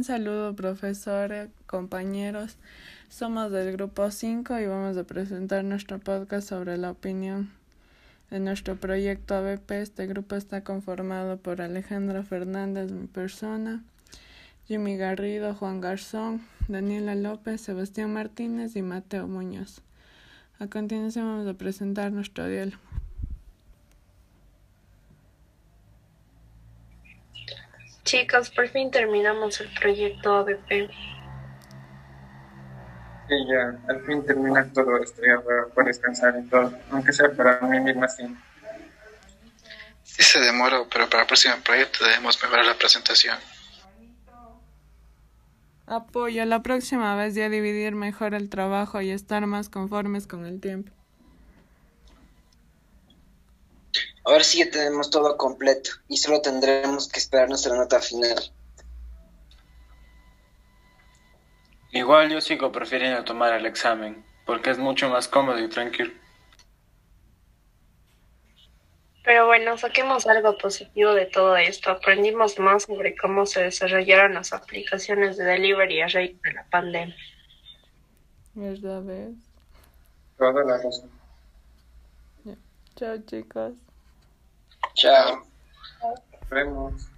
Un saludo, profesora, compañeros. Somos del grupo 5 y vamos a presentar nuestro podcast sobre la opinión de nuestro proyecto ABP. Este grupo está conformado por Alejandra Fernández, mi persona, Jimmy Garrido, Juan Garzón, Daniela López, Sebastián Martínez y Mateo Muñoz. A continuación vamos a presentar nuestro diálogo. Chicos, por fin terminamos el proyecto ABP. Sí, ya, al fin termina todo esto, ya a descansar y todo, aunque sea para mí misma sí. Sí se demoró, pero para el próximo proyecto debemos mejorar la presentación. Apoyo la próxima vez ya dividir mejor el trabajo y estar más conformes con el tiempo. Ahora sí ya tenemos todo completo y solo tendremos que esperar nuestra nota final. Igual yo sigo prefiriendo tomar el examen, porque es mucho más cómodo y tranquilo. Pero bueno, saquemos algo positivo de todo esto. Aprendimos más sobre cómo se desarrollaron las aplicaciones de delivery a raíz de la pandemia. ¿Verdad, ves? Toda la razón. Chao, chicos. Chao. Nos vemos.